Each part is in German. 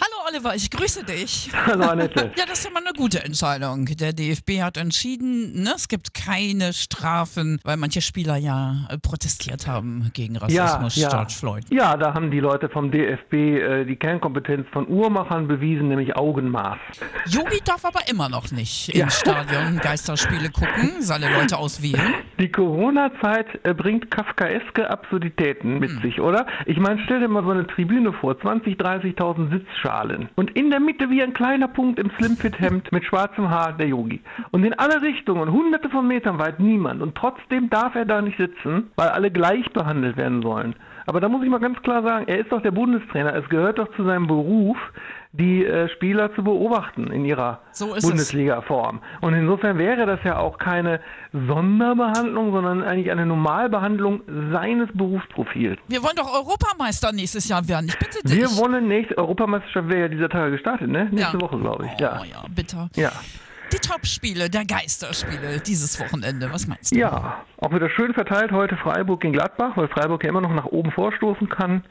Hallo Oliver, ich grüße dich. Hallo Annette. Ja, das ist ja mal eine gute Entscheidung. Der DFB hat entschieden, ne, es gibt keine Strafen, weil manche Spieler ja äh, protestiert haben gegen Rassismus, ja, ja. George Floyd. Ja, da haben die Leute vom DFB äh, die Kernkompetenz von Uhrmachern bewiesen, nämlich Augenmaß. Yogi darf aber immer noch nicht Ja. ins Stadion Geisterspiele gucken, seine Leute auswählen. Die Corona-Zeit äh, bringt kafkaeske Absurditäten mit Hm. sich, oder? Ich meine, stell dir mal so eine Tribüne vor, 20, 30.000 Sitzschalen. Und in der Mitte wie ein kleiner Punkt im Slimfit-Hemd mit schwarzem Haar der Yogi. Und in alle Richtungen, hunderte von Metern weit niemand. Und trotzdem darf er da nicht sitzen, weil alle gleich behandelt werden sollen. Aber da muss ich mal ganz klar sagen, er ist doch der Bundestrainer. Es gehört doch zu seinem Beruf, die äh, Spieler zu beobachten in ihrer So. Bundesliga-Form. Und insofern wäre das ja auch keine Sonderbehandlung, sondern eigentlich eine Normalbehandlung seines Berufsprofils. Wir wollen doch Europameister nächstes Jahr werden, ich bitte dich. Wir wollen nächste Europameisterschaft wäre ja dieser Tage gestartet, ne? Nächste Ja. Woche, glaube ich. Oh Ja. ja, bitter. Ja. Die Topspiele der Geisterspiele dieses Wochenende, was meinst du? Ja, auch wieder schön verteilt heute Freiburg gegen Gladbach, weil Freiburg ja immer noch nach oben vorstoßen kann.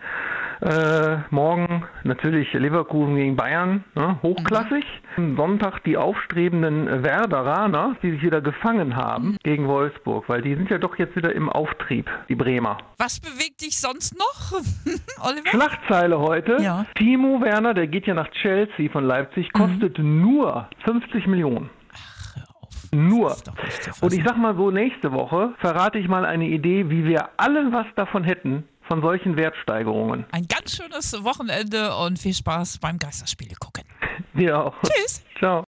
Äh, morgen natürlich Leverkusen gegen Bayern, ne, hochklassig. Am Sonntag die aufstrebenden Werderaner, die sich wieder gefangen haben gegen Wolfsburg, weil die sind ja doch jetzt wieder im Auftrieb, die Bremer. Was bewegt dich sonst noch, Oliver? Schlagzeile heute. Ja. Timo Werner, der geht ja nach Chelsea von Leipzig, kostet nur 50 Millionen. Nur. Und ich sag mal so, nächste Woche verrate ich mal eine Idee, wie wir alle was davon hätten, von solchen Wertsteigerungen. Ein ganz schönes Wochenende und viel Spaß beim Geisterspiele gucken. Wir auch. Tschüss. Ciao.